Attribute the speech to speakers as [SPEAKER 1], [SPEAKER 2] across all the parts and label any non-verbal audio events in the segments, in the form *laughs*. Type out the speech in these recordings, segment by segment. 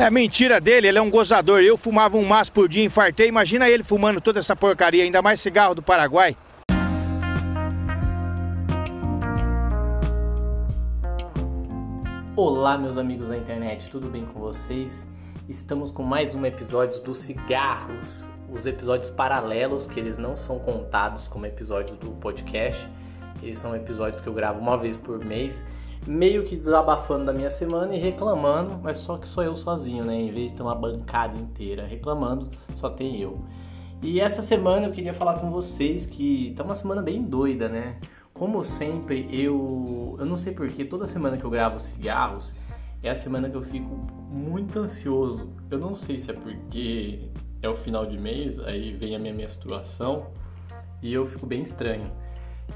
[SPEAKER 1] É mentira dele, ele é um gozador. Eu fumava um maço por dia, infartei. Imagina ele fumando toda essa porcaria, ainda mais cigarro do Paraguai.
[SPEAKER 2] Olá, meus amigos da internet, tudo bem com vocês? Estamos com mais um episódio dos cigarros, os episódios paralelos que eles não são contados como episódios do podcast. Eles são episódios que eu gravo uma vez por mês meio que desabafando da minha semana e reclamando, mas só que sou eu sozinho, né? Em vez de ter uma bancada inteira reclamando, só tem eu. E essa semana eu queria falar com vocês que tá uma semana bem doida, né? Como sempre, eu eu não sei porquê, toda semana que eu gravo cigarros é a semana que eu fico muito ansioso. Eu não sei se é porque é o final de mês, aí vem a minha menstruação e eu fico bem estranho.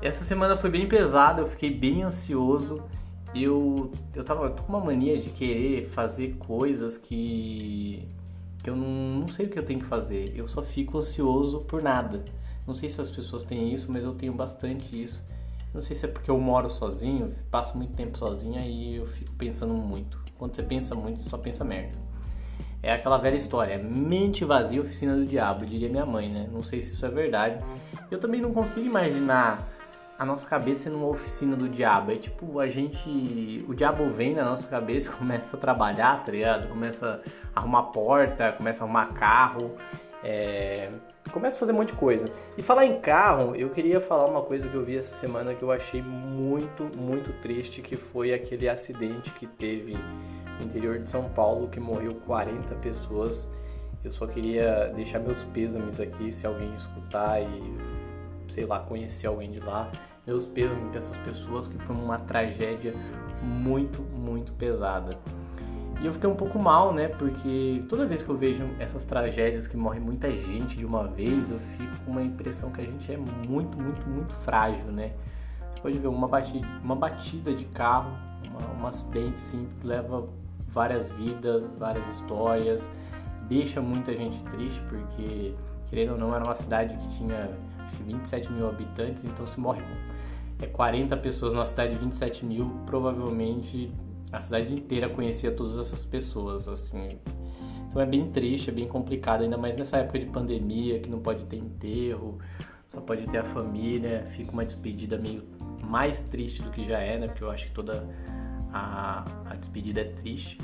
[SPEAKER 2] Essa semana foi bem pesada, eu fiquei bem ansioso eu, eu, tava, eu tô com uma mania de querer fazer coisas que, que eu não, não sei o que eu tenho que fazer. Eu só fico ansioso por nada. Não sei se as pessoas têm isso, mas eu tenho bastante isso. Não sei se é porque eu moro sozinho, passo muito tempo sozinho e eu fico pensando muito. Quando você pensa muito, você só pensa merda. É aquela velha história, mente vazia, oficina do diabo, diria minha mãe, né? Não sei se isso é verdade. Eu também não consigo imaginar a nossa cabeça numa oficina do diabo. É tipo, a gente. O diabo vem na nossa cabeça, *laughs* começa a trabalhar, tá ligado? Começa a arrumar porta, começa a arrumar carro, é... começa a fazer um monte de coisa. E falar em carro, eu queria falar uma coisa que eu vi essa semana que eu achei muito, muito triste, que foi aquele acidente que teve no interior de São Paulo, que morreu 40 pessoas. Eu só queria deixar meus pêsames aqui, se alguém escutar e sei lá, conhecer alguém de lá meus pesos para essas pessoas, que foi uma tragédia muito, muito pesada. E eu fiquei um pouco mal, né? Porque toda vez que eu vejo essas tragédias que morre muita gente de uma vez, eu fico com uma impressão que a gente é muito, muito, muito frágil, né? Você pode ver uma batida, uma batida de carro, uma, um acidente simples leva várias vidas, várias histórias, deixa muita gente triste, porque, querendo ou não, era uma cidade que tinha 27 mil habitantes, então se morre é 40 pessoas numa cidade de 27 mil, provavelmente a cidade inteira conhecia todas essas pessoas, assim. Então é bem triste, é bem complicado, ainda mais nessa época de pandemia, que não pode ter enterro, só pode ter a família, fica uma despedida meio mais triste do que já é, né? Porque eu acho que toda a, a despedida é triste.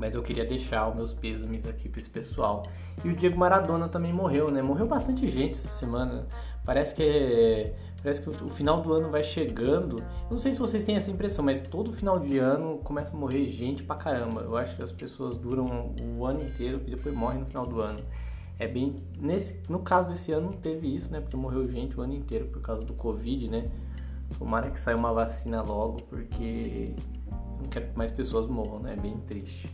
[SPEAKER 2] Mas eu queria deixar os meus pêsames aqui para esse pessoal. E o Diego Maradona também morreu, né? Morreu bastante gente essa semana. Parece que é Parece que o final do ano vai chegando. Eu não sei se vocês têm essa impressão, mas todo final de ano começa a morrer gente pra caramba. Eu acho que as pessoas duram o ano inteiro e depois morrem no final do ano. É bem. Nesse, no caso desse ano não teve isso, né? Porque morreu gente o ano inteiro por causa do Covid, né? Tomara que saia uma vacina logo, porque não quero que mais pessoas morram, né? É bem triste.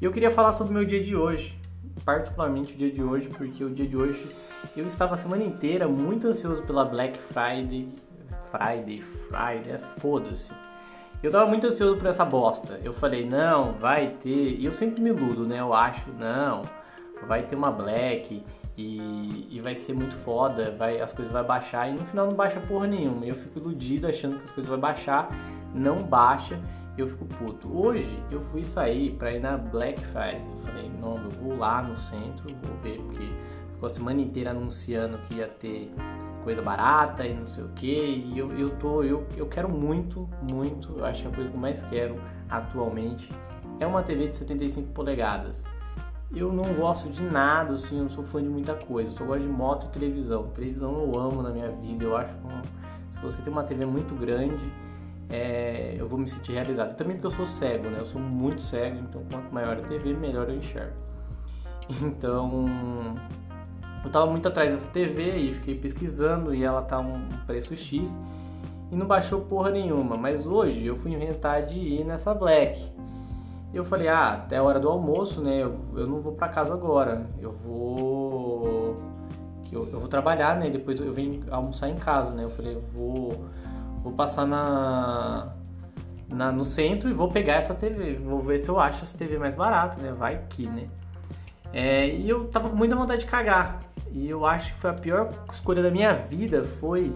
[SPEAKER 2] E eu queria falar sobre o meu dia de hoje particularmente o dia de hoje, porque o dia de hoje eu estava a semana inteira muito ansioso pela Black Friday. Friday, Friday, é foda-se. Eu tava muito ansioso por essa bosta. Eu falei, não, vai ter. E eu sempre me iludo, né? Eu acho, não, vai ter uma Black e, e vai ser muito foda, vai, as coisas vão baixar. E no final não baixa porra nenhuma. Eu fico iludido achando que as coisas vão baixar, não baixa eu fico puto. Hoje eu fui sair para ir na Black Friday. Eu falei, não, eu vou lá no centro, vou ver, porque ficou a semana inteira anunciando que ia ter coisa barata e não sei o que. E eu, eu tô, eu, eu quero muito, muito, eu acho que a coisa que eu mais quero atualmente é uma TV de 75 polegadas. Eu não gosto de nada, assim, eu não sou fã de muita coisa. Eu só gosto de moto e televisão. Televisão eu amo na minha vida. Eu acho que se você tem uma TV muito grande, é, eu vou me sentir realizado. também porque eu sou cego, né? Eu sou muito cego, então quanto maior a TV, melhor eu enxergo. *laughs* Então, eu tava muito atrás dessa TV e fiquei pesquisando e ela tá um preço X e não baixou porra nenhuma. Mas hoje eu fui inventar de ir nessa Black. E eu falei, ah, até a hora do almoço, né? Eu, eu não vou para casa agora. Eu vou. Eu, eu vou trabalhar, né? Depois eu venho almoçar em casa, né? Eu falei, eu vou vou passar na, na, no centro e vou pegar essa TV, vou ver se eu acho essa TV mais barata, né? Vai que, né? É, e eu tava com muita vontade de cagar. E eu acho que foi a pior escolha da minha vida foi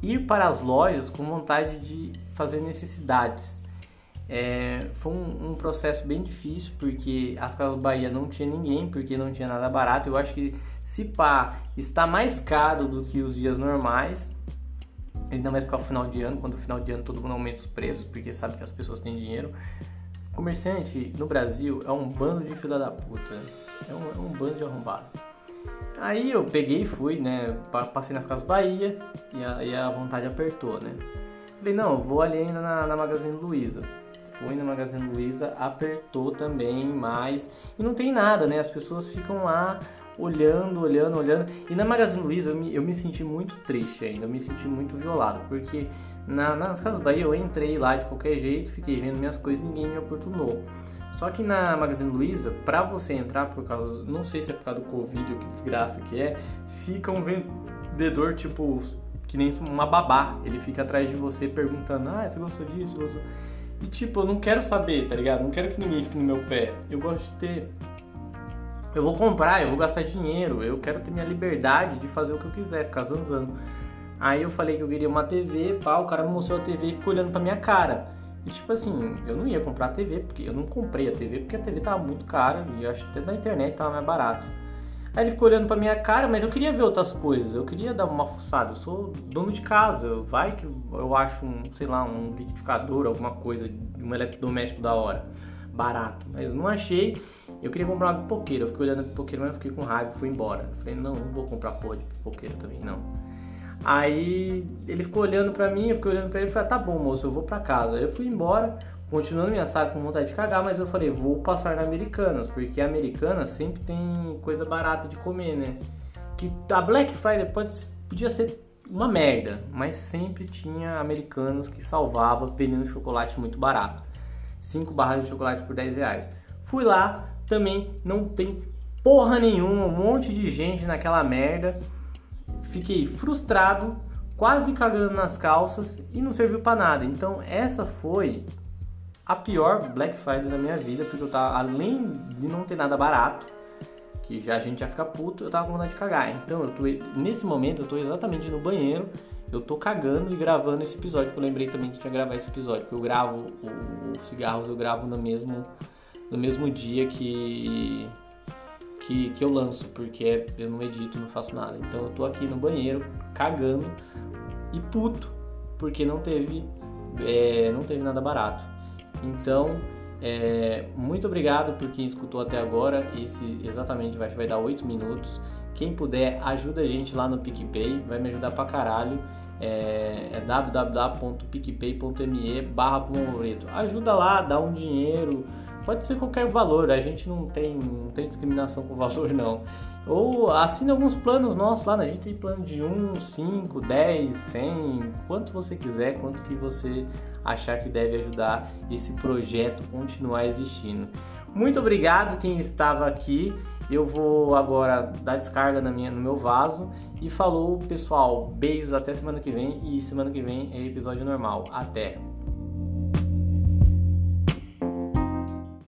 [SPEAKER 2] ir para as lojas com vontade de fazer necessidades. É, foi um, um, processo bem difícil porque as Casas Bahia não tinha ninguém, porque não tinha nada barato. Eu acho que se pá, está mais caro do que os dias normais. Ainda mais para o final de ano, quando no final de ano todo mundo aumenta os preços, porque sabe que as pessoas têm dinheiro. Comerciante no Brasil é um bando de filha da puta. É um, é um bando de arrombado. Aí eu peguei e fui, né? Passei nas Casas Bahia e a, e a vontade apertou, né? Falei, não, vou ali ainda na, na Magazine Luiza foi na Magazine Luiza, apertou também mais. E não tem nada, né? As pessoas ficam lá olhando, olhando, olhando. E na Magazine Luiza eu me, eu me senti muito triste ainda, eu me senti muito violado, porque na, nas Casas Bahia eu entrei lá de qualquer jeito, fiquei vendo minhas coisas, ninguém me oportunou. Só que na Magazine Luiza, para você entrar por causa, não sei se é por causa do Covid ou que desgraça que é, fica um vendedor tipo que nem uma babá. Ele fica atrás de você perguntando: "Ah, você gostou disso?" Você gostou? E tipo, eu não quero saber, tá ligado? Não quero que ninguém fique no meu pé. Eu gosto de ter. Eu vou comprar, eu vou gastar dinheiro, eu quero ter minha liberdade de fazer o que eu quiser, ficar zanzando. Aí eu falei que eu queria uma TV, pá, o cara me mostrou a TV e ficou olhando pra minha cara. E tipo assim, eu não ia comprar a TV, porque eu não comprei a TV porque a TV tava muito cara e acho que até na internet tava mais barato. Aí ele ficou olhando pra minha cara, mas eu queria ver outras coisas, eu queria dar uma fuçada. Eu sou dono de casa, vai que eu acho um, sei lá, um liquidificador, alguma coisa, um eletrodoméstico da hora, barato. Mas eu não achei, eu queria comprar uma pipoqueira. Eu fiquei olhando a pipoqueira, mas eu fiquei com raiva fui embora. Eu falei, não, não vou comprar porra de pipoqueira também, não. Aí ele ficou olhando pra mim, eu fiquei olhando pra ele e falei, tá bom, moço, eu vou pra casa. Eu fui embora, continuando minha saga com vontade de cagar, mas eu falei, vou passar na Americanas, porque a Americanas sempre tem coisa barata de comer, né? Que a Black Friday pode, podia ser uma merda, mas sempre tinha Americanas que salvava vendendo chocolate muito barato. 5 barras de chocolate por 10 reais. Fui lá, também não tem porra nenhuma, um monte de gente naquela merda. Fiquei frustrado, quase cagando nas calças e não serviu para nada. Então essa foi a pior Black Friday da minha vida, porque eu tava, além de não ter nada barato, que já a gente já fica puto, eu tava com vontade de cagar. Então, eu tô, nesse momento, eu tô exatamente no banheiro, eu tô cagando e gravando esse episódio, porque eu lembrei também que tinha que gravar esse episódio, porque eu gravo os cigarros, eu gravo no mesmo, no mesmo dia que, que, que eu lanço, porque eu não edito, não faço nada. Então, eu tô aqui no banheiro, cagando e puto, porque não teve, é, não teve nada barato. Então, é, muito obrigado por quem escutou até agora. Esse exatamente vai, vai dar 8 minutos. Quem puder, ajuda a gente lá no PicPay, vai me ajudar pra caralho. É, é www.picpay.me barra Ajuda lá, dá um dinheiro. Pode ser qualquer valor, a gente não tem, não tem discriminação com valor não. Ou assina alguns planos nossos lá, né? a gente tem plano de 1, 5, 10, 100, quanto você quiser, quanto que você achar que deve ajudar esse projeto continuar existindo. Muito obrigado quem estava aqui. Eu vou agora dar descarga na minha, no meu vaso e falou pessoal, beijos até semana que vem e semana que vem é episódio normal. Até.